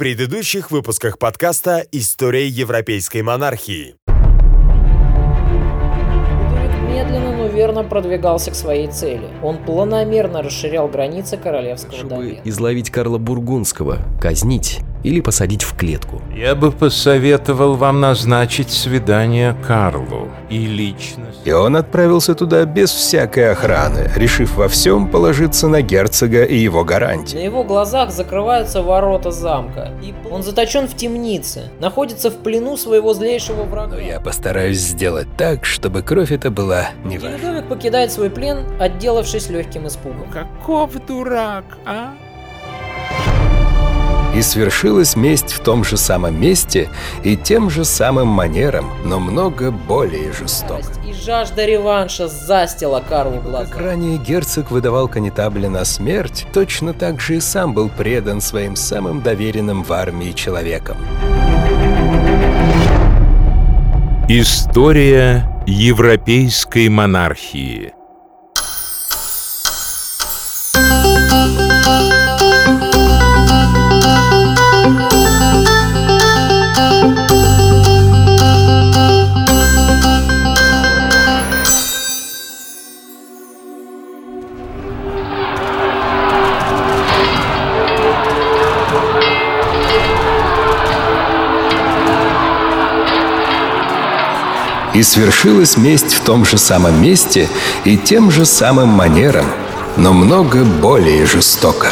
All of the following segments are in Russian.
предыдущих выпусках подкаста «История европейской монархии». Медленно, но верно продвигался к своей цели. Он планомерно расширял границы королевского Чтобы домена. изловить Карла Бургундского, казнить или посадить в клетку. Я бы посоветовал вам назначить свидание Карлу и лично... И он отправился туда без всякой охраны, решив во всем положиться на герцога и его гарантии. На его глазах закрываются ворота замка, и он заточен в темнице, находится в плену своего злейшего врага. Но я постараюсь сделать так, чтобы кровь эта была не. Людовик покидает свой плен, отделавшись легким испугом. Каков дурак, а? И свершилась месть в том же самом месте и тем же самым манером, но много более жестоко. И жажда реванша застила Карлу глаза. Как ранее герцог выдавал конетабля на смерть, точно так же и сам был предан своим самым доверенным в армии человеком. История европейской монархии. И свершилась месть в том же самом месте и тем же самым манером, но много более жестоко.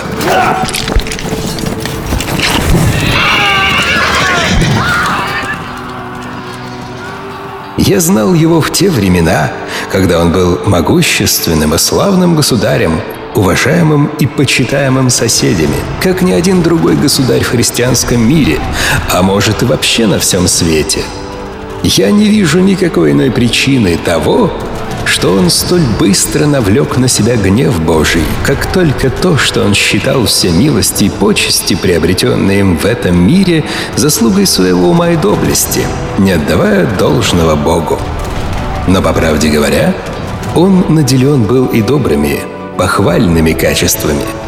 Я знал его в те времена, когда он был могущественным и славным государем, уважаемым и почитаемым соседями, как ни один другой государь в христианском мире, а может и вообще на всем свете. Я не вижу никакой иной причины того, что он столь быстро навлек на себя гнев Божий, как только то, что он считал все милости и почести, приобретенные им в этом мире, заслугой своего ума и доблести, не отдавая должного Богу. Но, по правде говоря, он наделен был и добрыми, похвальными качествами.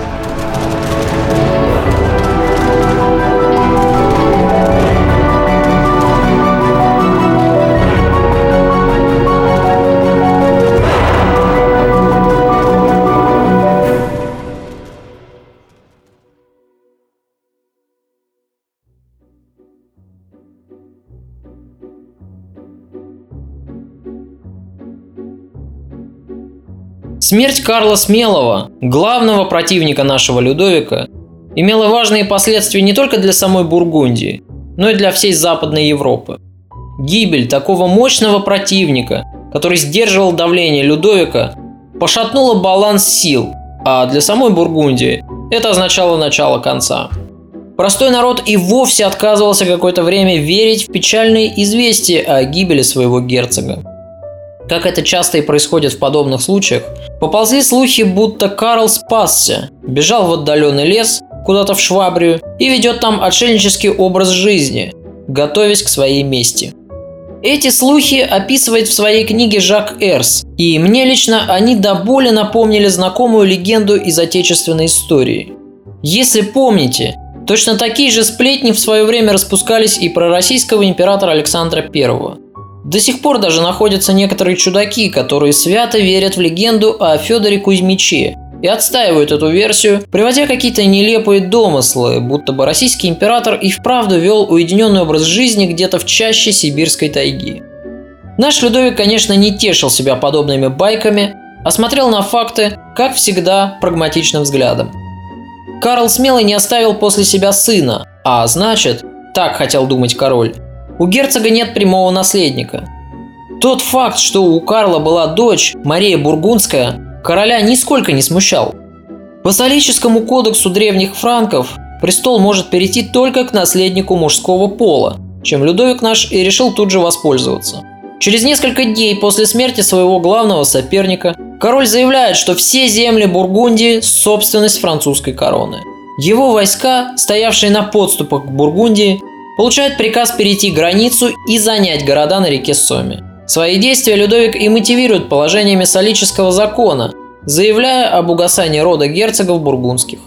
Смерть Карла Смелого, главного противника нашего Людовика, имела важные последствия не только для самой Бургундии, но и для всей Западной Европы. Гибель такого мощного противника, который сдерживал давление Людовика, пошатнула баланс сил, а для самой Бургундии это означало начало конца. Простой народ и вовсе отказывался какое-то время верить в печальные известия о гибели своего герцога. Как это часто и происходит в подобных случаях, поползли слухи, будто Карл спасся, бежал в отдаленный лес, куда-то в Швабрию, и ведет там отшельнический образ жизни, готовясь к своей мести. Эти слухи описывает в своей книге Жак Эрс, и мне лично они до боли напомнили знакомую легенду из отечественной истории. Если помните, точно такие же сплетни в свое время распускались и про российского императора Александра I. До сих пор даже находятся некоторые чудаки, которые свято верят в легенду о Федоре Кузьмиче и отстаивают эту версию, приводя какие-то нелепые домыслы, будто бы российский император и вправду вел уединенный образ жизни где-то в чаще сибирской тайги. Наш Людовик, конечно, не тешил себя подобными байками, а смотрел на факты, как всегда, прагматичным взглядом. Карл Смелый не оставил после себя сына, а значит, так хотел думать король, у герцога нет прямого наследника. Тот факт, что у Карла была дочь, Мария Бургундская, короля нисколько не смущал. По солическому кодексу древних франков престол может перейти только к наследнику мужского пола, чем Людовик наш и решил тут же воспользоваться. Через несколько дней после смерти своего главного соперника король заявляет, что все земли Бургундии – собственность французской короны. Его войска, стоявшие на подступах к Бургундии, получают приказ перейти границу и занять города на реке Соме. Свои действия Людовик и мотивирует положениями солического закона, заявляя об угасании рода герцогов бургундских.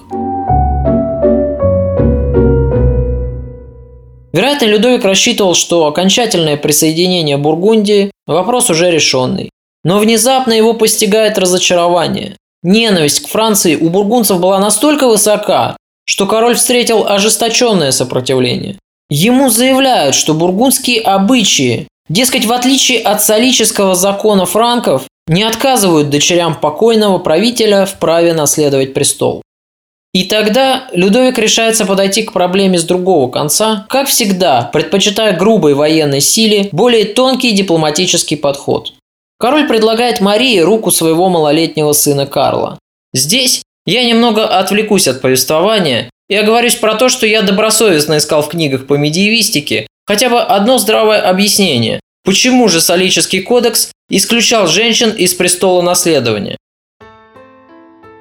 Вероятно, Людовик рассчитывал, что окончательное присоединение Бургундии – вопрос уже решенный. Но внезапно его постигает разочарование. Ненависть к Франции у бургунцев была настолько высока, что король встретил ожесточенное сопротивление. Ему заявляют, что бургундские обычаи, дескать, в отличие от солического закона франков, не отказывают дочерям покойного правителя в праве наследовать престол. И тогда Людовик решается подойти к проблеме с другого конца, как всегда, предпочитая грубой военной силе более тонкий дипломатический подход. Король предлагает Марии руку своего малолетнего сына Карла. Здесь я немного отвлекусь от повествования и оговорюсь про то, что я добросовестно искал в книгах по медиевистике хотя бы одно здравое объяснение, почему же Солический кодекс исключал женщин из престола наследования.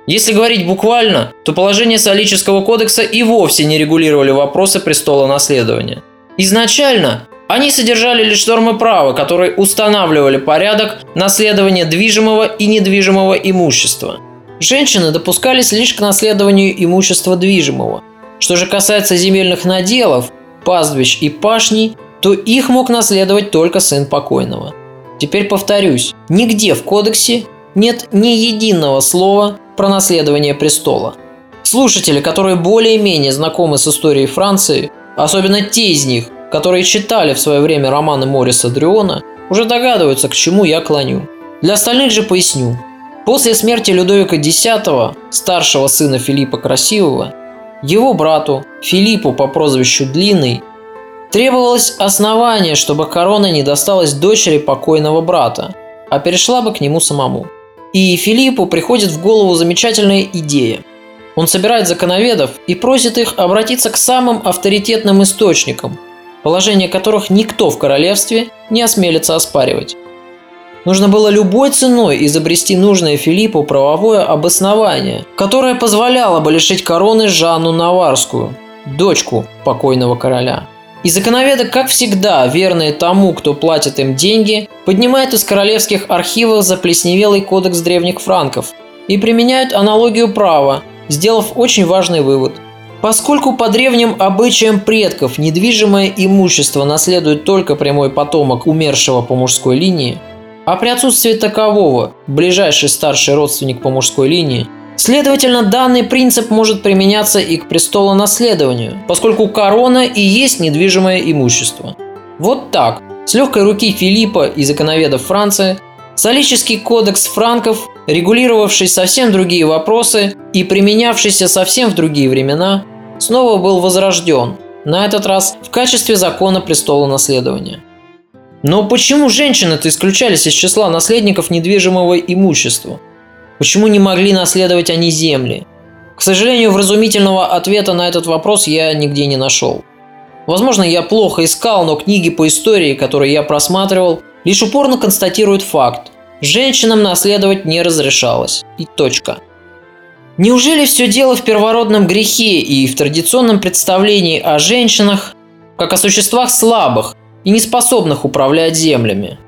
Если говорить буквально, то положения Солического кодекса и вовсе не регулировали вопросы престола наследования. Изначально они содержали лишь нормы права, которые устанавливали порядок наследования движимого и недвижимого имущества. Женщины допускались лишь к наследованию имущества движимого. Что же касается земельных наделов, пастбищ и пашней, то их мог наследовать только сын покойного. Теперь повторюсь, нигде в кодексе нет ни единого слова про наследование престола. Слушатели, которые более-менее знакомы с историей Франции, особенно те из них, которые читали в свое время романы Мориса Дрюона, уже догадываются, к чему я клоню. Для остальных же поясню. После смерти Людовика X, старшего сына Филиппа Красивого, его брату, Филиппу по прозвищу Длинный, требовалось основание, чтобы корона не досталась дочери покойного брата, а перешла бы к нему самому. И Филиппу приходит в голову замечательная идея. Он собирает законоведов и просит их обратиться к самым авторитетным источникам, положение которых никто в королевстве не осмелится оспаривать. Нужно было любой ценой изобрести нужное Филиппу правовое обоснование, которое позволяло бы лишить короны Жанну Наварскую, дочку покойного короля. И законоведы, как всегда, верные тому, кто платит им деньги, поднимают из королевских архивов заплесневелый кодекс древних франков и применяют аналогию права, сделав очень важный вывод. Поскольку по древним обычаям предков недвижимое имущество наследует только прямой потомок умершего по мужской линии, а при отсутствии такового ближайший старший родственник по мужской линии – Следовательно, данный принцип может применяться и к престолонаследованию, поскольку корона и есть недвижимое имущество. Вот так, с легкой руки Филиппа и законоведов Франции, Солический кодекс франков, регулировавший совсем другие вопросы и применявшийся совсем в другие времена, снова был возрожден, на этот раз в качестве закона престола наследования. Но почему женщины-то исключались из числа наследников недвижимого имущества – Почему не могли наследовать они земли? К сожалению, вразумительного ответа на этот вопрос я нигде не нашел. Возможно, я плохо искал, но книги по истории, которые я просматривал, лишь упорно констатируют факт. Женщинам наследовать не разрешалось. И точка. Неужели все дело в первородном грехе и в традиционном представлении о женщинах как о существах слабых и неспособных управлять землями?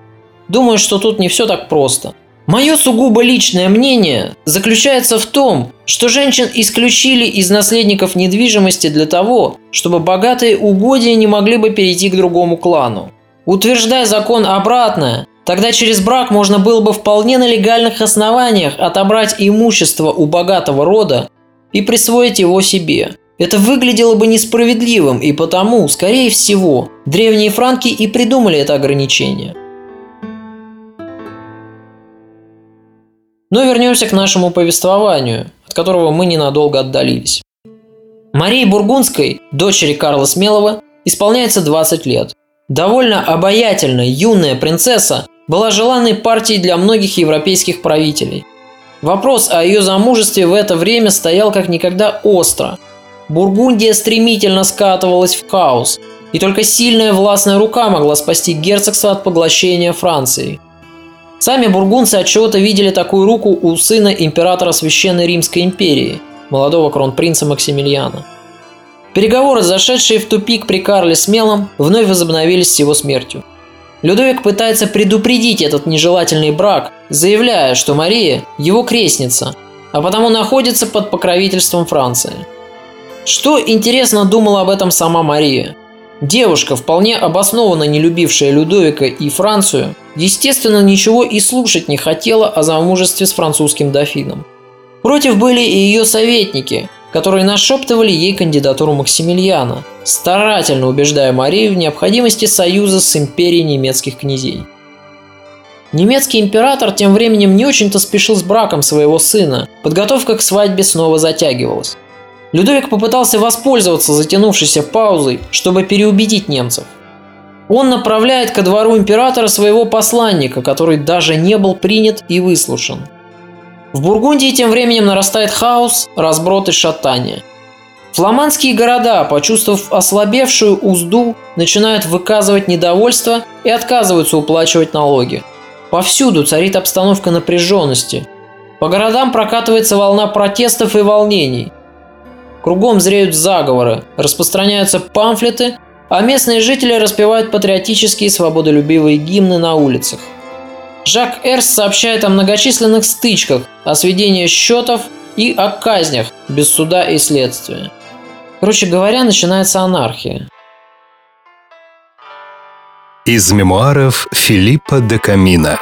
Думаю, что тут не все так просто – Мое сугубо личное мнение заключается в том, что женщин исключили из наследников недвижимости для того, чтобы богатые угодья не могли бы перейти к другому клану. Утверждая закон обратное, тогда через брак можно было бы вполне на легальных основаниях отобрать имущество у богатого рода и присвоить его себе. Это выглядело бы несправедливым, и потому, скорее всего, древние франки и придумали это ограничение – Но вернемся к нашему повествованию, от которого мы ненадолго отдалились. Марии Бургундской, дочери Карла Смелого, исполняется 20 лет. Довольно обаятельная юная принцесса была желанной партией для многих европейских правителей. Вопрос о ее замужестве в это время стоял как никогда остро. Бургундия стремительно скатывалась в хаос, и только сильная властная рука могла спасти герцогство от поглощения Франции – Сами бургунцы от чего-то видели такую руку у сына императора Священной Римской империи, молодого кронпринца Максимилиана. Переговоры, зашедшие в тупик при Карле Смелом, вновь возобновились с его смертью. Людовик пытается предупредить этот нежелательный брак, заявляя, что Мария – его крестница, а потому находится под покровительством Франции. Что интересно думала об этом сама Мария? Девушка, вполне обоснованно не любившая Людовика и Францию, естественно, ничего и слушать не хотела о замужестве с французским дофином. Против были и ее советники, которые нашептывали ей кандидатуру Максимилиана, старательно убеждая Марию в необходимости союза с империей немецких князей. Немецкий император тем временем не очень-то спешил с браком своего сына. Подготовка к свадьбе снова затягивалась. Людовик попытался воспользоваться затянувшейся паузой, чтобы переубедить немцев. Он направляет ко двору императора своего посланника, который даже не был принят и выслушан. В Бургундии тем временем нарастает хаос, разброд и шатание. Фламандские города, почувствовав ослабевшую узду, начинают выказывать недовольство и отказываются уплачивать налоги – Повсюду царит обстановка напряженности. По городам прокатывается волна протестов и волнений. Кругом зреют заговоры, распространяются памфлеты, а местные жители распевают патриотические свободолюбивые гимны на улицах. Жак Эрс сообщает о многочисленных стычках, о сведении счетов и о казнях без суда и следствия. Короче говоря, начинается анархия. Из мемуаров Филиппа де Камина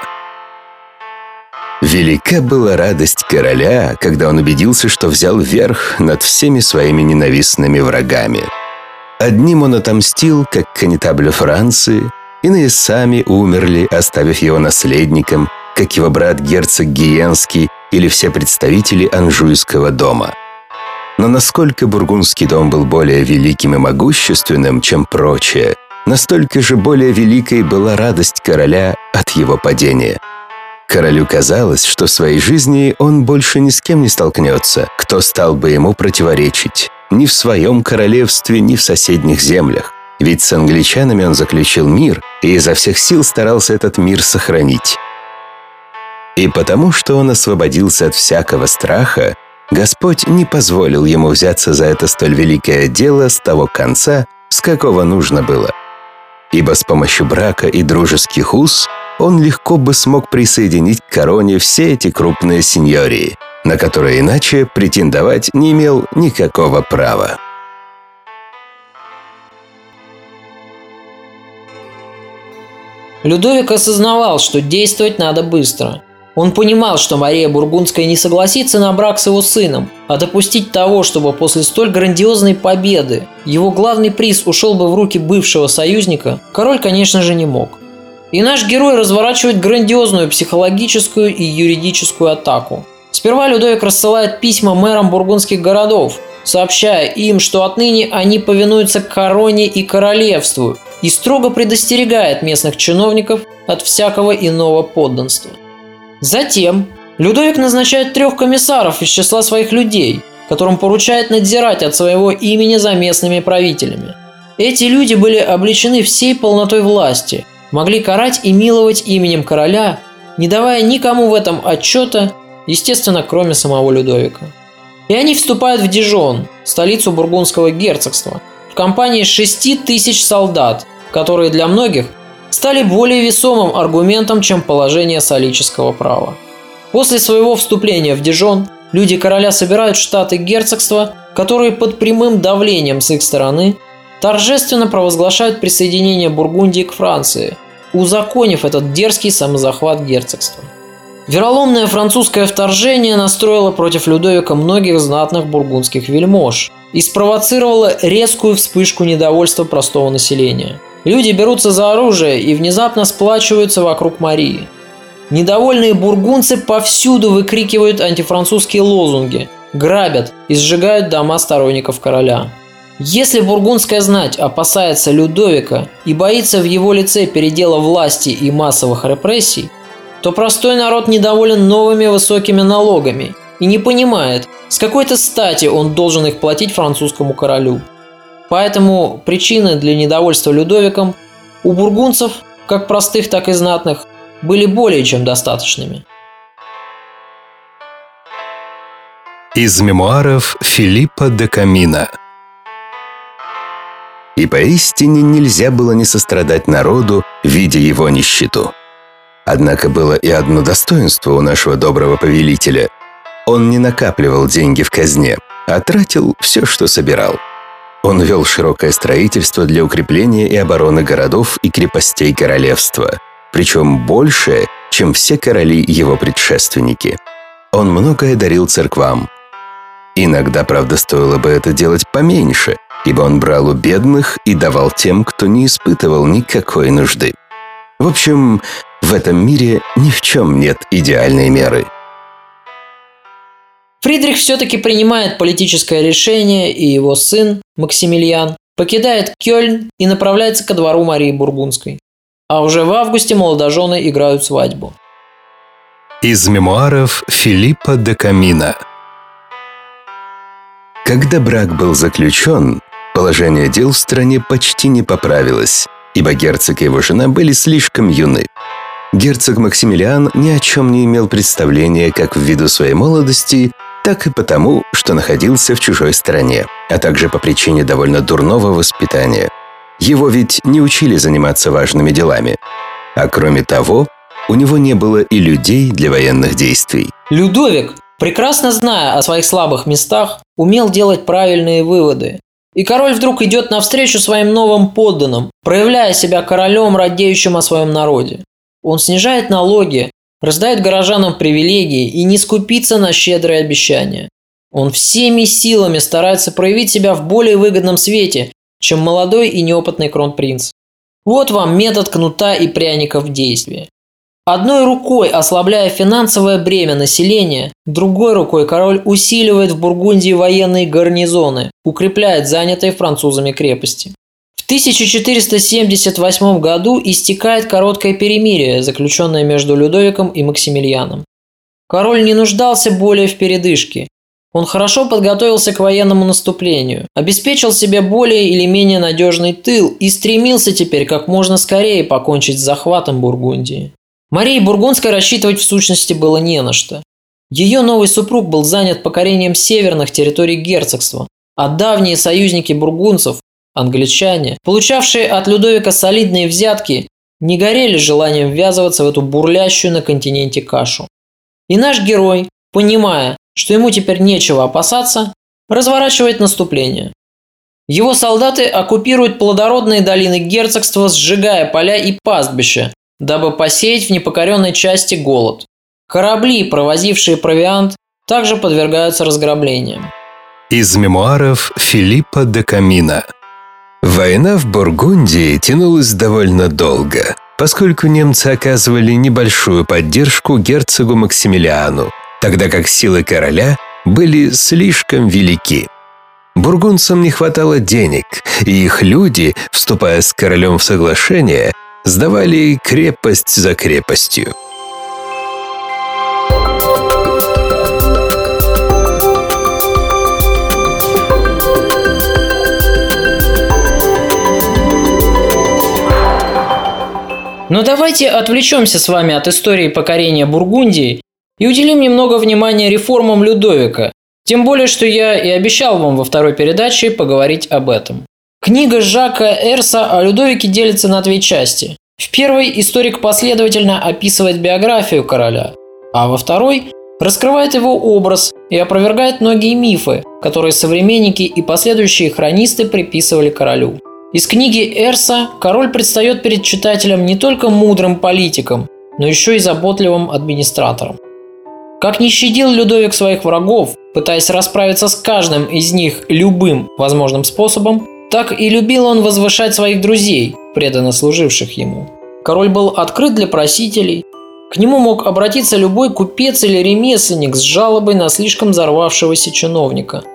Велика была радость короля, когда он убедился, что взял верх над всеми своими ненавистными врагами. Одним он отомстил, как канетаблю Франции, иные сами умерли, оставив его наследником, как его брат герцог Гиенский или все представители Анжуйского дома. Но насколько Бургундский дом был более великим и могущественным, чем прочее, настолько же более великой была радость короля от его падения. Королю казалось, что в своей жизни он больше ни с кем не столкнется, кто стал бы ему противоречить. Ни в своем королевстве, ни в соседних землях. Ведь с англичанами он заключил мир и изо всех сил старался этот мир сохранить. И потому, что он освободился от всякого страха, Господь не позволил ему взяться за это столь великое дело с того конца, с какого нужно было – ибо с помощью брака и дружеских уз он легко бы смог присоединить к короне все эти крупные сеньории, на которые иначе претендовать не имел никакого права. Людовик осознавал, что действовать надо быстро – он понимал, что Мария Бургундская не согласится на брак с его сыном, а допустить того, чтобы после столь грандиозной победы его главный приз ушел бы в руки бывшего союзника, король, конечно же, не мог. И наш герой разворачивает грандиозную психологическую и юридическую атаку. Сперва Людовик рассылает письма мэрам бургундских городов, сообщая им, что отныне они повинуются короне и королевству, и строго предостерегает местных чиновников от всякого иного подданства. Затем Людовик назначает трех комиссаров из числа своих людей, которым поручает надзирать от своего имени за местными правителями. Эти люди были обличены всей полнотой власти, могли карать и миловать именем короля, не давая никому в этом отчета, естественно, кроме самого Людовика. И они вступают в Дижон, столицу бургундского герцогства, в компании 6 тысяч солдат, которые для многих – стали более весомым аргументом, чем положение солического права. После своего вступления в Дижон люди короля собирают штаты герцогства, которые под прямым давлением с их стороны торжественно провозглашают присоединение Бургундии к Франции, узаконив этот дерзкий самозахват герцогства. Вероломное французское вторжение настроило против Людовика многих знатных бургундских вельмож и спровоцировало резкую вспышку недовольства простого населения – Люди берутся за оружие и внезапно сплачиваются вокруг Марии. Недовольные бургунцы повсюду выкрикивают антифранцузские лозунги, грабят и сжигают дома сторонников короля. Если бургундская знать опасается Людовика и боится в его лице передела власти и массовых репрессий, то простой народ недоволен новыми высокими налогами и не понимает, с какой-то стати он должен их платить французскому королю. Поэтому причины для недовольства Людовиком у бургунцев, как простых, так и знатных, были более чем достаточными. Из мемуаров Филиппа де Камина И поистине нельзя было не сострадать народу, видя его нищету. Однако было и одно достоинство у нашего доброго повелителя. Он не накапливал деньги в казне, а тратил все, что собирал – Он вел широкое строительство для укрепления и обороны городов и крепостей королевства, причем больше, чем все короли его предшественники. Он многое дарил церквам. Иногда, правда, стоило бы это делать поменьше, ибо он брал у бедных и давал тем, кто не испытывал никакой нужды. В общем, в этом мире ни в чем нет идеальной меры. Фридрих все-таки принимает политическое решение, и его сын, Максимилиан, покидает Кёльн и направляется ко двору Марии Бургундской. А уже в августе молодожены играют свадьбу. Из мемуаров Филиппа де Камина Когда брак был заключен, положение дел в стране почти не поправилось, ибо герцог и его жена были слишком юны. Герцог Максимилиан ни о чем не имел представления как ввиду своей молодости, так и потому, что находился в чужой стране, а также по причине довольно дурного воспитания. Его ведь не учили заниматься важными делами. А кроме того, у него не было и людей для военных действий. Людовик, прекрасно зная о своих слабых местах, умел делать правильные выводы. И король вдруг идет навстречу своим новым подданным, проявляя себя королем, радеющим о своем народе. Он снижает налоги, раздает горожанам привилегии и не скупится на щедрые обещания. Он всеми силами старается проявить себя в более выгодном свете, чем молодой и неопытный кронпринц. Вот вам метод кнута и пряника в действии. Одной рукой ослабляя финансовое бремя населения, другой рукой король усиливает в Бургундии военные гарнизоны, укрепляет занятые французами крепости. 1478 году истекает короткое перемирие, заключенное между Людовиком и Максимилианом. Король не нуждался более в передышке. Он хорошо подготовился к военному наступлению, обеспечил себе более или менее надежный тыл и стремился теперь как можно скорее покончить с захватом Бургундии. Марии Бургундской рассчитывать в сущности было не на что. Ее новый супруг был занят покорением северных территорий герцогства, а давние союзники бургунцев Англичане, получавшие от Людовика солидные взятки, не горели желанием ввязываться в эту бурлящую на континенте кашу. И наш герой, понимая, что ему теперь нечего опасаться, разворачивает наступление. Его солдаты оккупируют плодородные долины герцогства, сжигая поля и пастбища, дабы посеять в непокоренной части голод. Корабли, провозившие провиант, также подвергаются разграблениям. Из мемуаров Филиппа де Камина – Война в Бургундии тянулась довольно долго, поскольку немцы оказывали небольшую поддержку герцогу Максимилиану, тогда как силы короля были слишком велики. Бургундцам не хватало денег, и их люди, вступая с королем в соглашение, сдавали крепость за крепостью. Но давайте отвлечемся с вами от истории покорения Бургундии и уделим немного внимания реформам Людовика, тем более, что я и обещал вам во второй передаче поговорить об этом. Книга Жака Эрса о Людовике делится на две части. В первой историк последовательно описывает биографию короля, а во второй раскрывает его образ и опровергает многие мифы, которые современники и последующие хронисты приписывали королю. Из книги Эрса король предстает перед читателем не только мудрым политиком, но еще и заботливым администратором. Как не щадил Людовик своих врагов, пытаясь расправиться с каждым из них любым возможным способом, так и любил он возвышать своих друзей, преданно служивших ему. Король был открыт для просителей, к нему мог обратиться любой купец или ремесленник с жалобой на слишком взорвавшегося чиновника –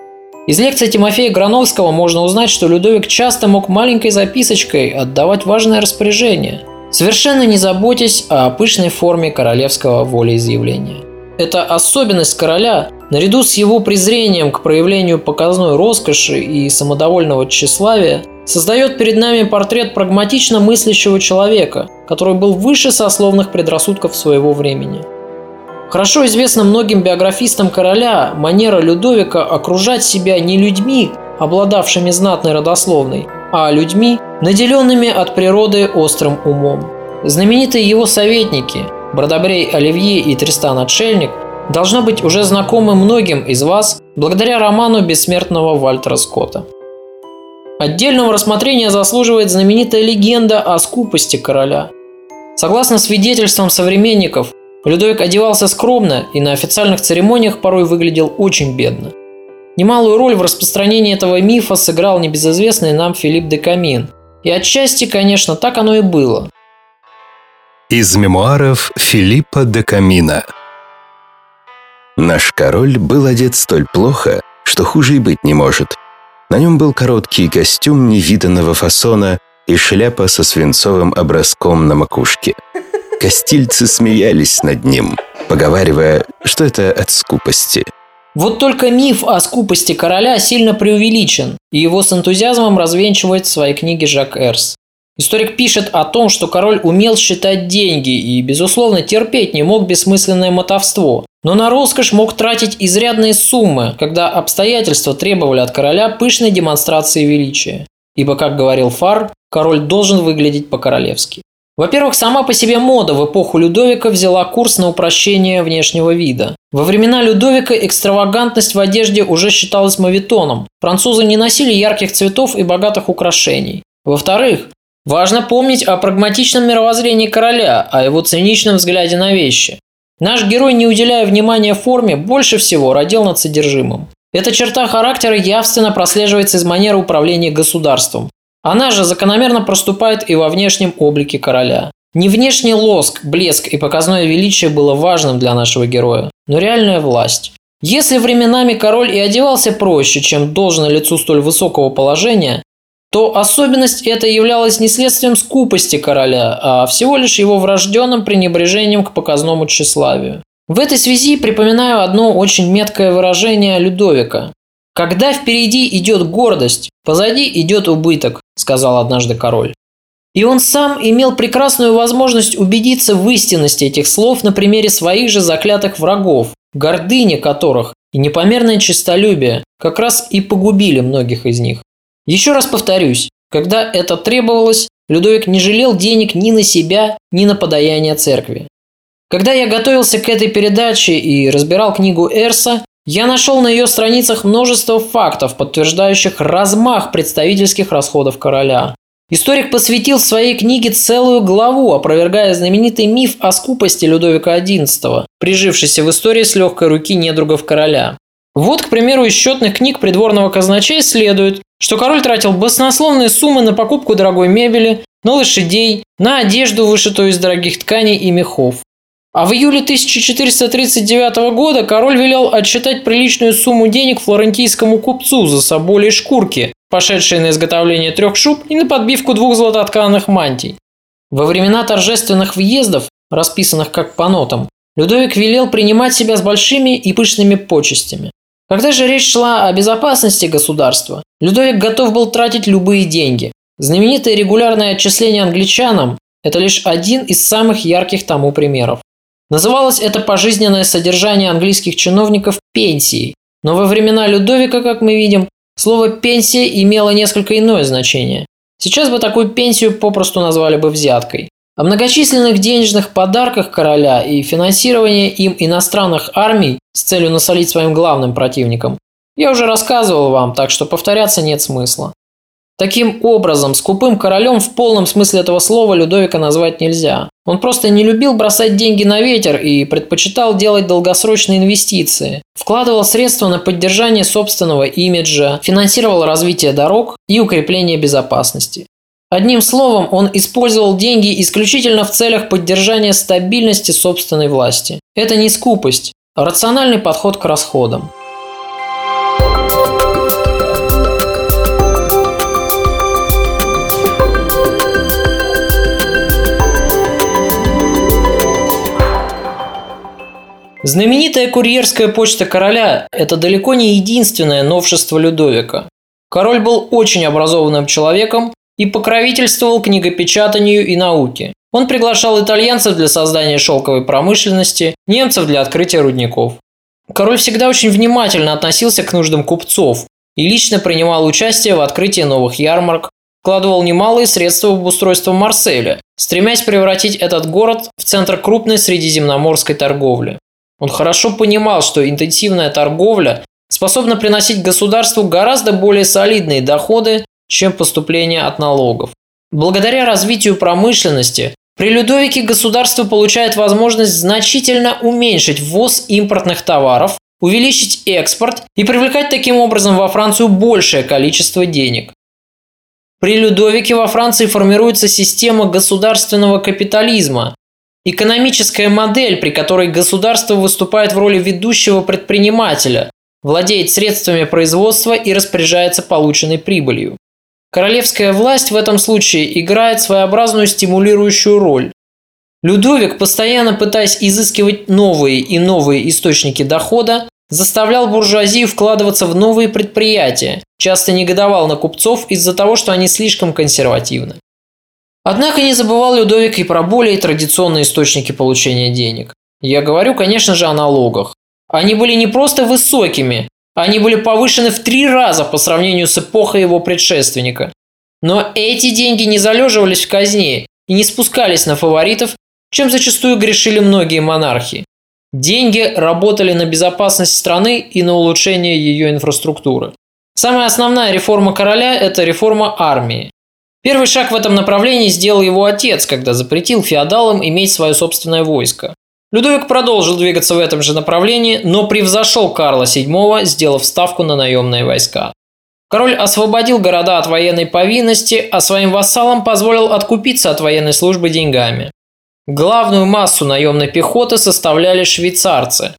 из лекции Тимофея Грановского можно узнать, что Людовик часто мог маленькой записочкой отдавать важное распоряжение, совершенно не заботясь о пышной форме королевского волеизъявления. Эта особенность короля, наряду с его презрением к проявлению показной роскоши и самодовольного тщеславия, создает перед нами портрет прагматично мыслящего человека, который был выше сословных предрассудков своего времени – Хорошо известна многим биографистам короля манера Людовика окружать себя не людьми, обладавшими знатной родословной, а людьми, наделенными от природы острым умом. Знаменитые его советники Бродобрей Оливье и Тристан Отшельник должно быть уже знакомы многим из вас благодаря роману бессмертного Вальтера Скотта. Отдельного рассмотрения заслуживает знаменитая легенда о скупости короля. Согласно свидетельствам современников, Людовик одевался скромно и на официальных церемониях порой выглядел очень бедно. Немалую роль в распространении этого мифа сыграл небезызвестный нам Филипп де Камин. И отчасти, конечно, так оно и было. Из мемуаров Филиппа де Камина Наш король был одет столь плохо, что хуже и быть не может. На нем был короткий костюм невиданного фасона и шляпа со свинцовым образком на макушке. Костильцы смеялись над ним, поговаривая, что это от скупости – вот только миф о скупости короля сильно преувеличен, и его с энтузиазмом развенчивает в своей книге Жак Эрс. Историк пишет о том, что король умел считать деньги и, безусловно, терпеть не мог бессмысленное мотовство, но на роскошь мог тратить изрядные суммы, когда обстоятельства требовали от короля пышной демонстрации величия. Ибо, как говорил Фар, король должен выглядеть по-королевски. Во-первых, сама по себе мода в эпоху Людовика взяла курс на упрощение внешнего вида. Во времена Людовика экстравагантность в одежде уже считалась мавитоном. Французы не носили ярких цветов и богатых украшений. Во-вторых, важно помнить о прагматичном мировоззрении короля, о его циничном взгляде на вещи. Наш герой, не уделяя внимания форме, больше всего родил над содержимым. Эта черта характера явственно прослеживается из манеры управления государством. Она же закономерно проступает и во внешнем облике короля. Не внешний лоск, блеск и показное величие было важным для нашего героя, но реальная власть. Если временами король и одевался проще, чем должно лицу столь высокого положения, то особенность эта являлась не следствием скупости короля, а всего лишь его врожденным пренебрежением к показному тщеславию. В этой связи припоминаю одно очень меткое выражение Людовика. «Когда впереди идет гордость, позади идет убыток», – сказал однажды король. И он сам имел прекрасную возможность убедиться в истинности этих слов на примере своих же заклятых врагов, гордыня которых и непомерное честолюбие как раз и погубили многих из них. Еще раз повторюсь, когда это требовалось, Людовик не жалел денег ни на себя, ни на подаяние церкви. Когда я готовился к этой передаче и разбирал книгу Эрса, я нашел на ее страницах множество фактов, подтверждающих размах представительских расходов короля. Историк посвятил своей книге целую главу, опровергая знаменитый миф о скупости Людовика XI, прижившийся в истории с легкой руки недругов короля. Вот, к примеру, из счетных книг придворного казначея следует, что король тратил баснословные суммы на покупку дорогой мебели, на лошадей, на одежду, вышитую из дорогих тканей и мехов. А в июле 1439 года король велел отсчитать приличную сумму денег флорентийскому купцу за соболи шкурки, пошедшие на изготовление трех шуб и на подбивку двух золототканых мантий. Во времена торжественных въездов, расписанных как по нотам, Людовик велел принимать себя с большими и пышными почестями. Когда же речь шла о безопасности государства, Людовик готов был тратить любые деньги. Знаменитое регулярное отчисление англичанам – это лишь один из самых ярких тому примеров. Называлось это пожизненное содержание английских чиновников пенсией, но во времена Людовика, как мы видим, слово «пенсия» имело несколько иное значение. Сейчас бы такую пенсию попросту назвали бы взяткой. О многочисленных денежных подарках короля и финансировании им иностранных армий с целью насолить своим главным противникам я уже рассказывал вам, так что повторяться нет смысла. Таким образом, скупым королем в полном смысле этого слова Людовика назвать нельзя. Он просто не любил бросать деньги на ветер и предпочитал делать долгосрочные инвестиции. Вкладывал средства на поддержание собственного имиджа, финансировал развитие дорог и укрепление безопасности. Одним словом, он использовал деньги исключительно в целях поддержания стабильности собственной власти. Это не скупость, а рациональный подход к расходам. Знаменитая курьерская почта короля – это далеко не единственное новшество Людовика. Король был очень образованным человеком и покровительствовал книгопечатанию и науке. Он приглашал итальянцев для создания шелковой промышленности, немцев для открытия рудников. Король всегда очень внимательно относился к нуждам купцов и лично принимал участие в открытии новых ярмарок, вкладывал немалые средства в обустройство Марселя, стремясь превратить этот город в центр крупной средиземноморской торговли. Он хорошо понимал, что интенсивная торговля способна приносить государству гораздо более солидные доходы, чем поступления от налогов. Благодаря развитию промышленности при Людовике государство получает возможность значительно уменьшить ввоз импортных товаров, увеличить экспорт и привлекать таким образом во Францию большее количество денег. При Людовике во Франции формируется система государственного капитализма, экономическая модель, при которой государство выступает в роли ведущего предпринимателя, владеет средствами производства и распоряжается полученной прибылью. Королевская власть в этом случае играет своеобразную стимулирующую роль. Людовик, постоянно пытаясь изыскивать новые и новые источники дохода, заставлял буржуазию вкладываться в новые предприятия, часто негодовал на купцов из-за того, что они слишком консервативны. Однако не забывал Людовик и про более традиционные источники получения денег. Я говорю, конечно же, о налогах. Они были не просто высокими, они были повышены в три раза по сравнению с эпохой его предшественника. Но эти деньги не залеживались в казне и не спускались на фаворитов, чем зачастую грешили многие монархи. Деньги работали на безопасность страны и на улучшение ее инфраструктуры. Самая основная реформа короля – это реформа армии. Первый шаг в этом направлении сделал его отец, когда запретил феодалам иметь свое собственное войско. Людовик продолжил двигаться в этом же направлении, но превзошел Карла VII, сделав ставку на наемные войска. Король освободил города от военной повинности, а своим вассалам позволил откупиться от военной службы деньгами. Главную массу наемной пехоты составляли швейцарцы.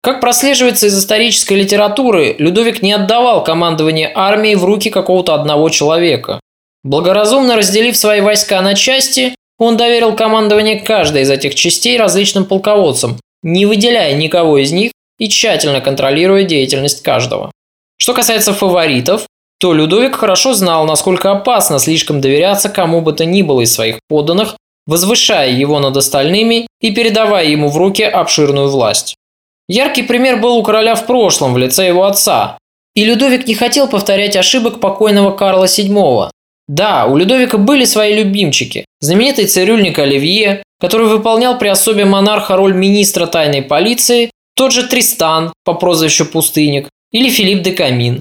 Как прослеживается из исторической литературы, Людовик не отдавал командование армией в руки какого-то одного человека. Благоразумно разделив свои войска на части, он доверил командование каждой из этих частей различным полководцам, не выделяя никого из них и тщательно контролируя деятельность каждого. Что касается фаворитов, то Людовик хорошо знал, насколько опасно слишком доверяться кому бы то ни было из своих подданных, возвышая его над остальными и передавая ему в руки обширную власть. Яркий пример был у короля в прошлом в лице его отца, и Людовик не хотел повторять ошибок покойного Карла VII, да, у Людовика были свои любимчики. Знаменитый цирюльник Оливье, который выполнял при особе монарха роль министра тайной полиции, тот же Тристан по прозвищу Пустынник или Филипп де Камин.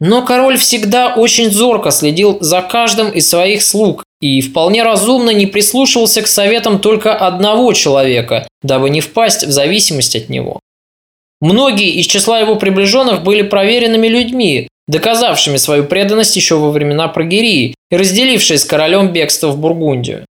Но король всегда очень зорко следил за каждым из своих слуг и вполне разумно не прислушивался к советам только одного человека, дабы не впасть в зависимость от него. Многие из числа его приближенных были проверенными людьми, доказавшими свою преданность еще во времена Прогерии и разделившие с королем бегство в Бургундию.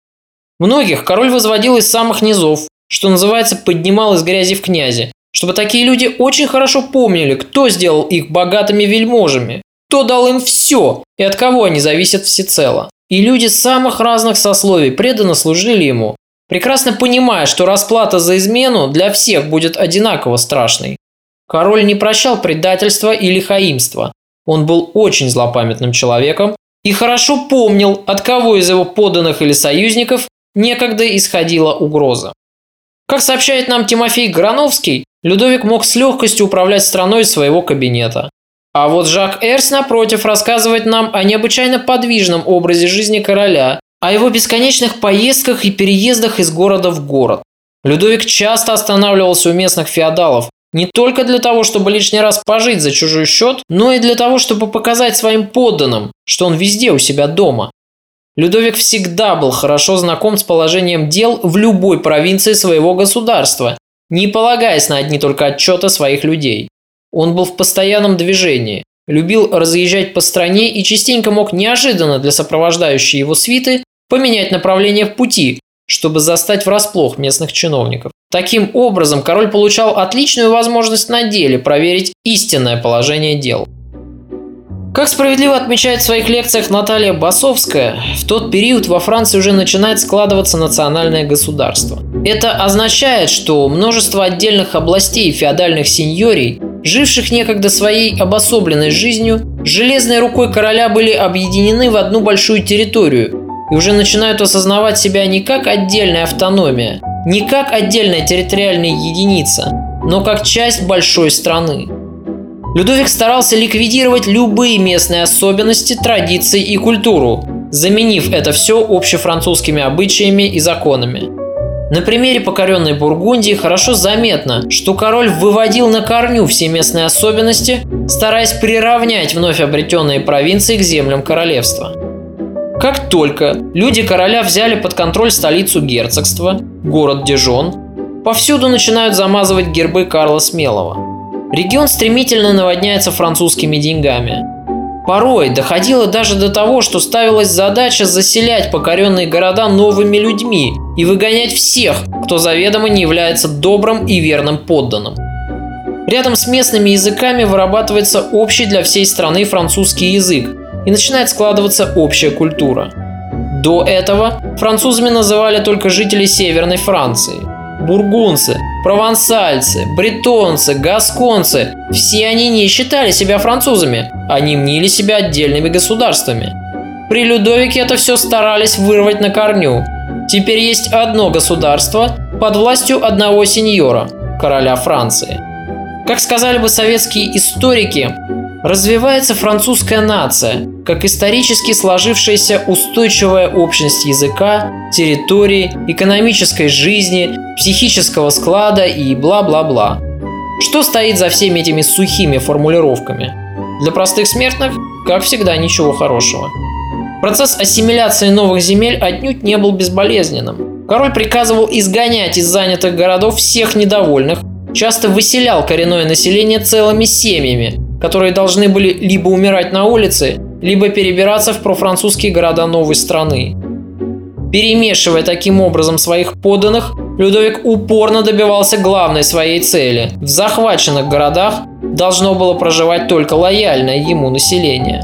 Многих король возводил из самых низов, что называется поднимал из грязи в князи, чтобы такие люди очень хорошо помнили, кто сделал их богатыми вельможами, кто дал им все и от кого они зависят всецело. И люди самых разных сословий преданно служили ему, прекрасно понимая, что расплата за измену для всех будет одинаково страшной. Король не прощал предательства или хаимства, он был очень злопамятным человеком и хорошо помнил, от кого из его подданных или союзников некогда исходила угроза. Как сообщает нам Тимофей Грановский, Людовик мог с легкостью управлять страной из своего кабинета. А вот Жак Эрс, напротив, рассказывает нам о необычайно подвижном образе жизни короля, о его бесконечных поездках и переездах из города в город. Людовик часто останавливался у местных феодалов, не только для того, чтобы лишний раз пожить за чужой счет, но и для того, чтобы показать своим подданным, что он везде у себя дома. Людовик всегда был хорошо знаком с положением дел в любой провинции своего государства, не полагаясь на одни только отчеты своих людей. Он был в постоянном движении, любил разъезжать по стране и частенько мог неожиданно для сопровождающей его свиты поменять направление в пути, чтобы застать врасплох местных чиновников. Таким образом, король получал отличную возможность на деле проверить истинное положение дел. Как справедливо отмечает в своих лекциях Наталья Басовская, в тот период во Франции уже начинает складываться национальное государство. Это означает, что множество отдельных областей феодальных сеньорий, живших некогда своей обособленной жизнью, железной рукой короля были объединены в одну большую территорию и уже начинают осознавать себя не как отдельная автономия, не как отдельная территориальная единица, но как часть большой страны. Людовик старался ликвидировать любые местные особенности, традиции и культуру, заменив это все общефранцузскими обычаями и законами. На примере покоренной Бургундии хорошо заметно, что король выводил на корню все местные особенности, стараясь приравнять вновь обретенные провинции к землям королевства. Как только люди короля взяли под контроль столицу герцогства, город Дижон, повсюду начинают замазывать гербы Карла Смелого. Регион стремительно наводняется французскими деньгами – Порой доходило даже до того, что ставилась задача заселять покоренные города новыми людьми и выгонять всех, кто заведомо не является добрым и верным подданным. Рядом с местными языками вырабатывается общий для всей страны французский язык, и начинает складываться общая культура. До этого французами называли только жителей Северной Франции – бургунцы, провансальцы, бретонцы, гасконцы – все они не считали себя французами, они мнили себя отдельными государствами. При Людовике это все старались вырвать на корню. Теперь есть одно государство под властью одного сеньора – короля Франции. Как сказали бы советские историки, развивается французская нация, как исторически сложившаяся устойчивая общность языка, территории, экономической жизни, психического склада и бла-бла-бла. Что стоит за всеми этими сухими формулировками? Для простых смертных, как всегда, ничего хорошего. Процесс ассимиляции новых земель отнюдь не был безболезненным. Король приказывал изгонять из занятых городов всех недовольных, часто выселял коренное население целыми семьями, которые должны были либо умирать на улице, либо перебираться в профранцузские города новой страны. Перемешивая таким образом своих подданных, Людовик упорно добивался главной своей цели. В захваченных городах должно было проживать только лояльное ему население.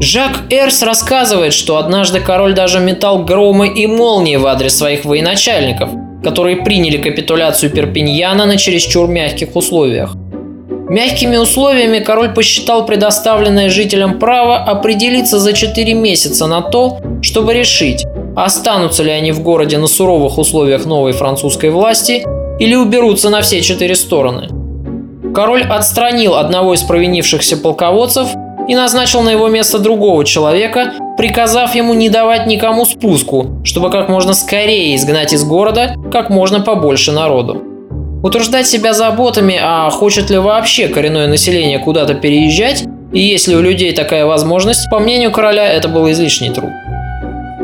Жак Эрс рассказывает, что однажды король даже метал громы и молнии в адрес своих военачальников, которые приняли капитуляцию Перпиньяна на чересчур мягких условиях – Мягкими условиями король посчитал предоставленное жителям право определиться за 4 месяца на то, чтобы решить, останутся ли они в городе на суровых условиях новой французской власти или уберутся на все четыре стороны. Король отстранил одного из провинившихся полководцев и назначил на его место другого человека, приказав ему не давать никому спуску, чтобы как можно скорее изгнать из города как можно побольше народу. Утруждать себя заботами, а хочет ли вообще коренное население куда-то переезжать, и есть ли у людей такая возможность, по мнению короля, это был излишний труд.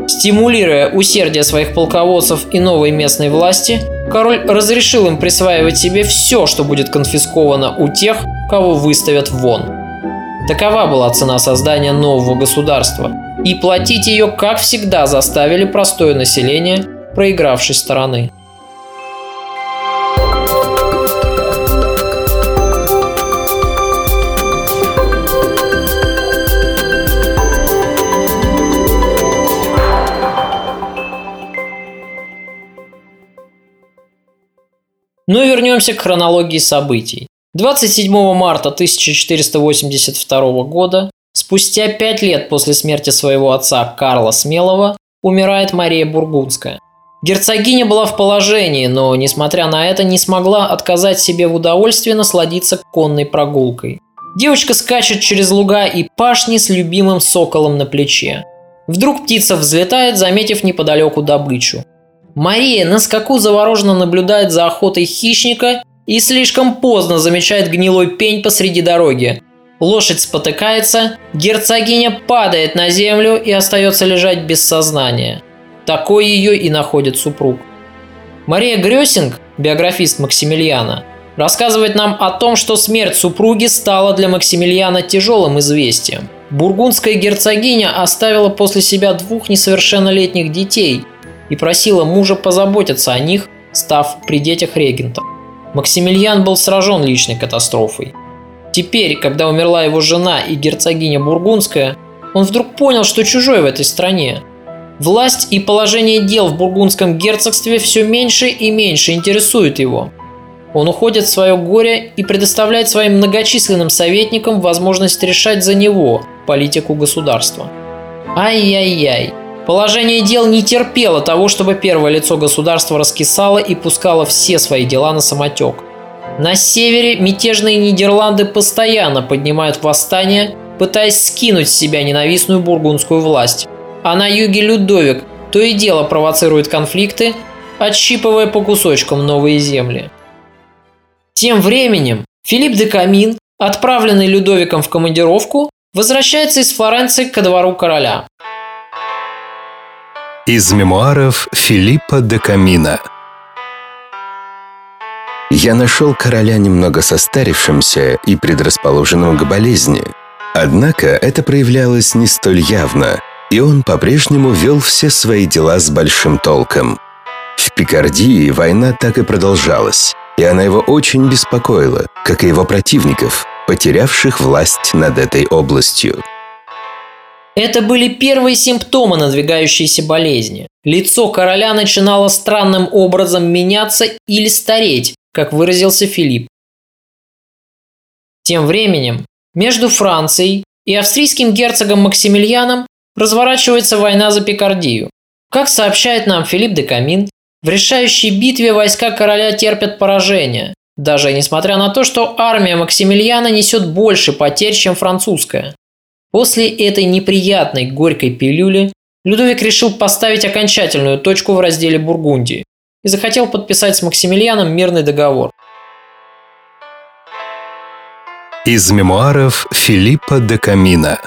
Стимулируя усердие своих полководцев и новой местной власти, король разрешил им присваивать себе все, что будет конфисковано у тех, кого выставят вон. Такова была цена создания нового государства, и платить ее, как всегда, заставили простое население проигравшей стороны. Но вернемся к хронологии событий. 27 марта 1482 года, спустя пять лет после смерти своего отца Карла Смелого, умирает Мария Бургундская. Герцогиня была в положении, но, несмотря на это, не смогла отказать себе в удовольствии насладиться конной прогулкой. Девочка скачет через луга и пашни с любимым соколом на плече. Вдруг птица взлетает, заметив неподалеку добычу. Мария на скаку завороженно наблюдает за охотой хищника и слишком поздно замечает гнилой пень посреди дороги. Лошадь спотыкается, герцогиня падает на землю и остается лежать без сознания. Такой ее и находит супруг. Мария Грёсинг, биографист Максимилиана, рассказывает нам о том, что смерть супруги стала для Максимилиана тяжелым известием. Бургундская герцогиня оставила после себя двух несовершеннолетних детей – и просила мужа позаботиться о них, став при детях регентом. Максимилиан был сражен личной катастрофой. Теперь, когда умерла его жена и герцогиня Бургундская, он вдруг понял, что чужой в этой стране. Власть и положение дел в бургундском герцогстве все меньше и меньше интересуют его. Он уходит в свое горе и предоставляет своим многочисленным советникам возможность решать за него политику государства. Ай-яй-яй. Положение дел не терпело того, чтобы первое лицо государства раскисало и пускало все свои дела на самотек. На севере мятежные Нидерланды постоянно поднимают восстание, пытаясь скинуть с себя ненавистную бургундскую власть. А на юге Людовик то и дело провоцирует конфликты, отщипывая по кусочкам новые земли. Тем временем Филипп де Камин, отправленный Людовиком в командировку, возвращается из Флоренции ко двору короля. Из мемуаров Филиппа де Камина Я нашел короля немного состарившимся и предрасположенным к болезни. Однако это проявлялось не столь явно, и он по-прежнему вел все свои дела с большим толком. В Пикардии война так и продолжалась, и она его очень беспокоила, как и его противников, потерявших власть над этой областью. Это были первые симптомы надвигающейся болезни. Лицо короля начинало странным образом меняться или стареть, как выразился Филипп. Тем временем между Францией и австрийским герцогом Максимилианом разворачивается война за Пикардию. Как сообщает нам Филипп де Камин, в решающей битве войска короля терпят поражение, даже несмотря на то, что армия Максимилиана несет больше потерь, чем французская. После этой неприятной горькой пилюли Людовик решил поставить окончательную точку в разделе Бургундии и захотел подписать с Максимилианом мирный договор. Из мемуаров Филиппа де Камина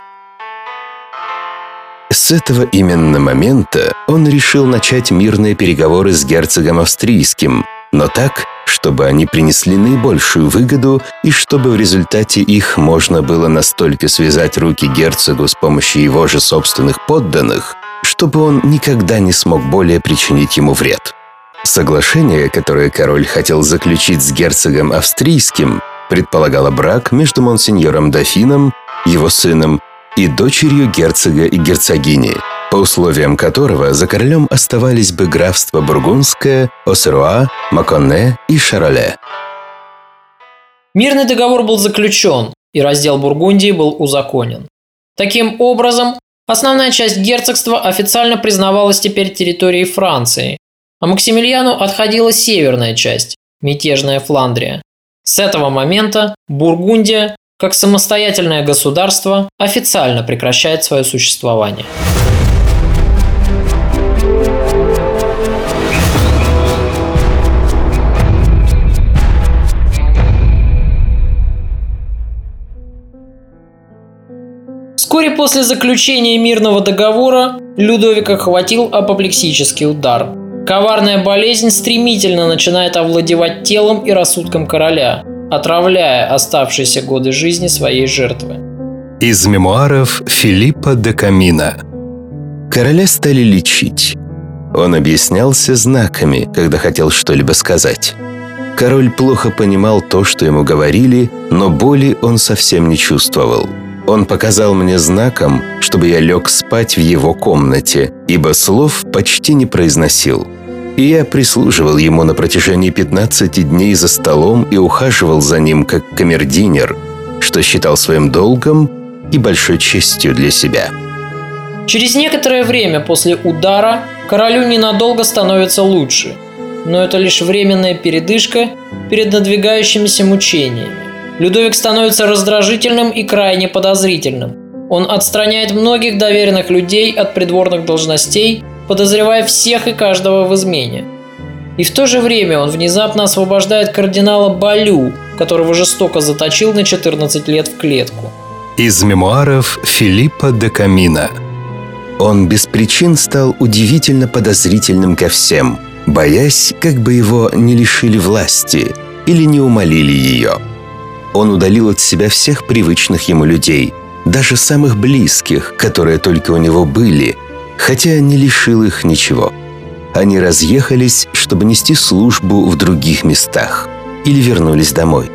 С этого именно момента он решил начать мирные переговоры с герцогом австрийским, но так, чтобы они принесли наибольшую выгоду и чтобы в результате их можно было настолько связать руки герцогу с помощью его же собственных подданных, чтобы он никогда не смог более причинить ему вред. Соглашение, которое король хотел заключить с герцогом австрийским, предполагало брак между монсеньором Дофином, его сыном, и дочерью герцога и герцогини – по условиям которого за королем оставались бы графство Бургундское, Осеруа, Маконне и Шароле. Мирный договор был заключен, и раздел Бургундии был узаконен. Таким образом, основная часть герцогства официально признавалась теперь территорией Франции, а Максимилиану отходила северная часть – мятежная Фландрия. С этого момента Бургундия, как самостоятельное государство, официально прекращает свое существование. Вскоре после заключения мирного договора Людовика хватил апоплексический удар. Коварная болезнь стремительно начинает овладевать телом и рассудком короля, отравляя оставшиеся годы жизни своей жертвы. Из мемуаров Филиппа де Камина Короля стали лечить. Он объяснялся знаками, когда хотел что-либо сказать. Король плохо понимал то, что ему говорили, но боли он совсем не чувствовал – он показал мне знаком, чтобы я лег спать в его комнате, ибо слов почти не произносил. И я прислуживал ему на протяжении 15 дней за столом и ухаживал за ним как камердинер, что считал своим долгом и большой честью для себя. Через некоторое время после удара королю ненадолго становится лучше, но это лишь временная передышка перед надвигающимися мучениями. Людовик становится раздражительным и крайне подозрительным. Он отстраняет многих доверенных людей от придворных должностей, подозревая всех и каждого в измене. И в то же время он внезапно освобождает кардинала Балю, которого жестоко заточил на 14 лет в клетку. Из мемуаров Филиппа де Камина Он без причин стал удивительно подозрительным ко всем, боясь, как бы его не лишили власти или не умолили ее – он удалил от себя всех привычных ему людей, даже самых близких, которые только у него были, хотя не лишил их ничего. Они разъехались, чтобы нести службу в других местах или вернулись домой.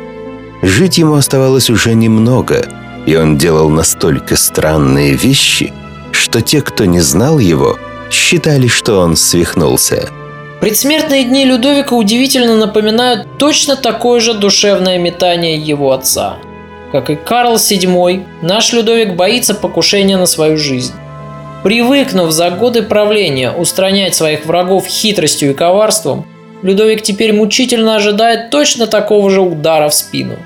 Жить ему оставалось уже немного, и он делал настолько странные вещи, что те, кто не знал его, считали, что он свихнулся – Предсмертные дни Людовика удивительно напоминают точно такое же душевное метание его отца. Как и Карл VII, наш Людовик боится покушения на свою жизнь. Привыкнув за годы правления устранять своих врагов хитростью и коварством, Людовик теперь мучительно ожидает точно такого же удара в спину.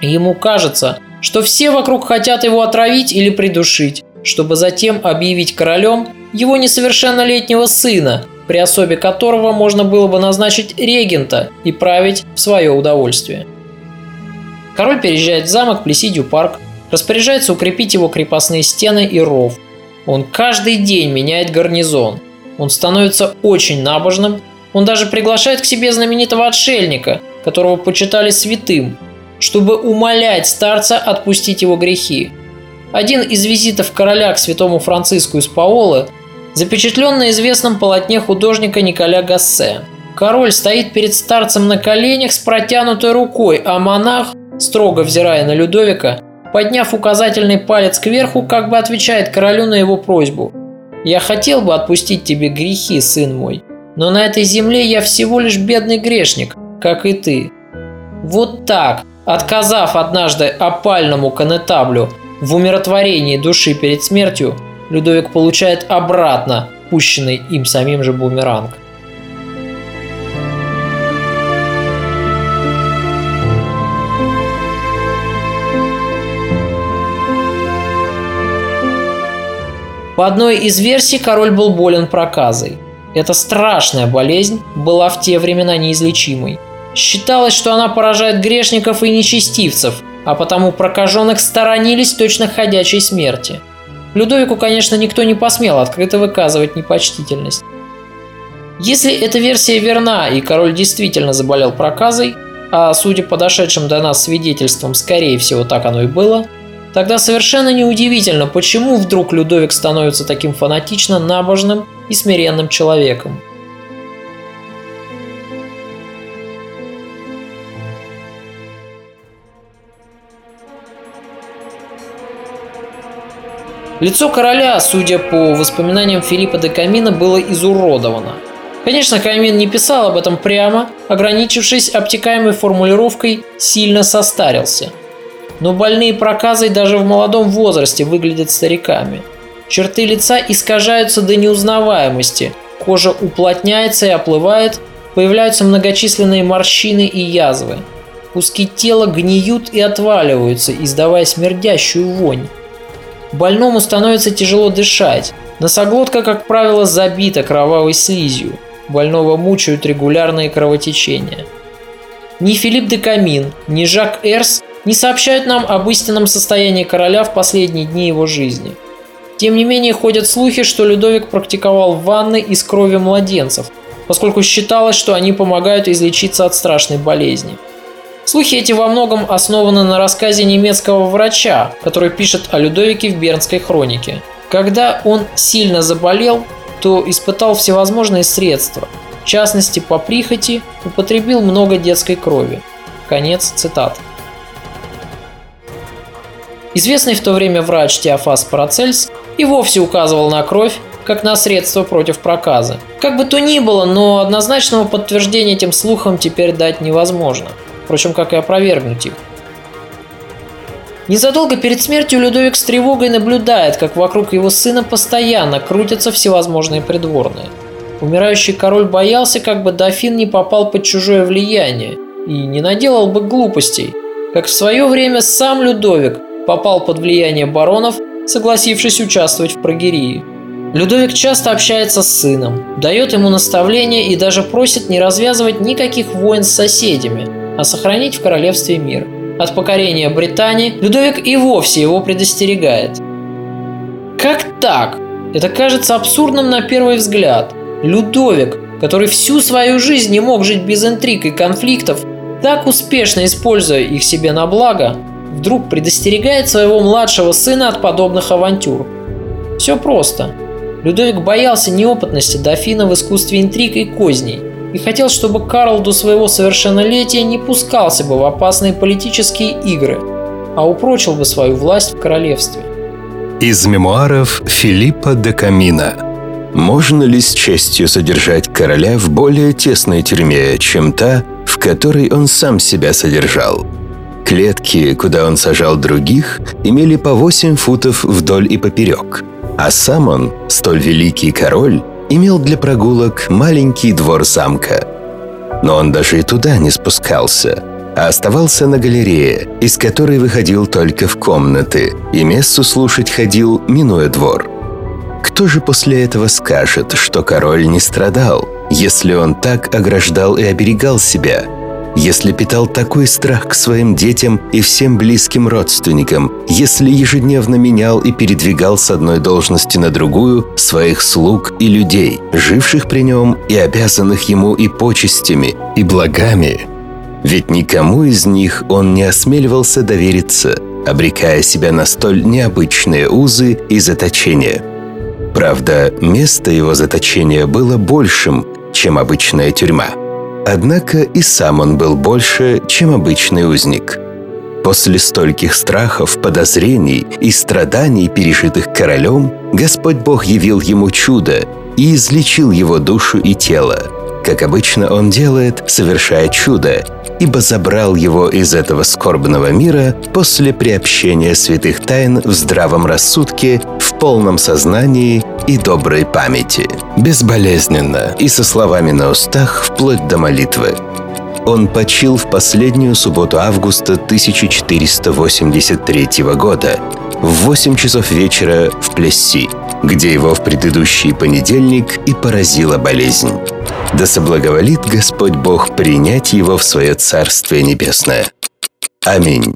Ему кажется, что все вокруг хотят его отравить или придушить, чтобы затем объявить королем его несовершеннолетнего сына – при особе которого можно было бы назначить регента и править в свое удовольствие. Король переезжает в замок Плесидью парк, распоряжается укрепить его крепостные стены и ров. Он каждый день меняет гарнизон. Он становится очень набожным. Он даже приглашает к себе знаменитого отшельника, которого почитали святым, чтобы умолять старца отпустить его грехи. Один из визитов короля к святому Франциску из Паолы запечатлен на известном полотне художника Николя Гассе. Король стоит перед старцем на коленях с протянутой рукой, а монах, строго взирая на Людовика, подняв указательный палец кверху, как бы отвечает королю на его просьбу. «Я хотел бы отпустить тебе грехи, сын мой, но на этой земле я всего лишь бедный грешник, как и ты». Вот так, отказав однажды опальному конетаблю в умиротворении души перед смертью, Людовик получает обратно пущенный им самим же бумеранг. По одной из версий король был болен проказой. Эта страшная болезнь была в те времена неизлечимой. Считалось, что она поражает грешников и нечестивцев, а потому прокаженных сторонились точно ходячей смерти. Людовику, конечно, никто не посмел открыто выказывать непочтительность. Если эта версия верна и король действительно заболел проказой, а судя по дошедшим до нас свидетельствам, скорее всего так оно и было, тогда совершенно неудивительно, почему вдруг Людовик становится таким фанатично набожным и смиренным человеком. Лицо короля, судя по воспоминаниям Филиппа де Камина, было изуродовано. Конечно, Камин не писал об этом прямо, ограничившись обтекаемой формулировкой «сильно состарился». Но больные проказой даже в молодом возрасте выглядят стариками. Черты лица искажаются до неузнаваемости, кожа уплотняется и оплывает, появляются многочисленные морщины и язвы. Куски тела гниют и отваливаются, издавая смердящую вонь. Больному становится тяжело дышать. Носоглотка, как правило, забита кровавой слизью. Больного мучают регулярные кровотечения. Ни Филипп де Камин, ни Жак Эрс не сообщают нам об истинном состоянии короля в последние дни его жизни. Тем не менее, ходят слухи, что Людовик практиковал ванны из крови младенцев, поскольку считалось, что они помогают излечиться от страшной болезни – Слухи эти во многом основаны на рассказе немецкого врача, который пишет о Людовике в Бернской хронике. Когда он сильно заболел, то испытал всевозможные средства. В частности, по прихоти употребил много детской крови. Конец цитат. Известный в то время врач Теофас Парацельс и вовсе указывал на кровь как на средство против проказа. Как бы то ни было, но однозначного подтверждения этим слухам теперь дать невозможно – впрочем, как и опровергнуть их. Незадолго перед смертью Людовик с тревогой наблюдает, как вокруг его сына постоянно крутятся всевозможные придворные. Умирающий король боялся, как бы дофин не попал под чужое влияние и не наделал бы глупостей, как в свое время сам Людовик попал под влияние баронов, согласившись участвовать в прогерии. Людовик часто общается с сыном, дает ему наставления и даже просит не развязывать никаких войн с соседями – а сохранить в королевстве мир. От покорения Британии Людовик и вовсе его предостерегает. Как так? Это кажется абсурдным на первый взгляд. Людовик, который всю свою жизнь не мог жить без интриг и конфликтов, так успешно используя их себе на благо, вдруг предостерегает своего младшего сына от подобных авантюр. Все просто. Людовик боялся неопытности дофина в искусстве интриг и козней и хотел, чтобы Карл до своего совершеннолетия не пускался бы в опасные политические игры, а упрочил бы свою власть в королевстве. Из мемуаров Филиппа де Камина можно ли с честью содержать короля в более тесной тюрьме, чем та, в которой он сам себя содержал? Клетки, куда он сажал других, имели по 8 футов вдоль и поперек, а сам он, столь великий король, имел для прогулок маленький двор замка. Но он даже и туда не спускался, а оставался на галерее, из которой выходил только в комнаты, и мессу слушать ходил, минуя двор. Кто же после этого скажет, что король не страдал, если он так ограждал и оберегал себя – если питал такой страх к своим детям и всем близким родственникам, если ежедневно менял и передвигал с одной должности на другую своих слуг и людей, живших при нем и обязанных ему и почестями, и благами. Ведь никому из них он не осмеливался довериться, обрекая себя на столь необычные узы и заточения. Правда, место его заточения было большим, чем обычная тюрьма – Однако и сам он был больше, чем обычный узник. После стольких страхов, подозрений и страданий, пережитых королем, Господь Бог явил ему чудо и излечил его душу и тело – как обычно он делает, совершая чудо, ибо забрал его из этого скорбного мира после приобщения святых тайн в здравом рассудке, в полном сознании и доброй памяти, безболезненно и со словами на устах вплоть до молитвы. Он почил в последнюю субботу августа 1483 года в 8 часов вечера в Плесси, где его в предыдущий понедельник и поразила болезнь. Да соблаговолит Господь Бог принять его в свое Царствие Небесное. Аминь.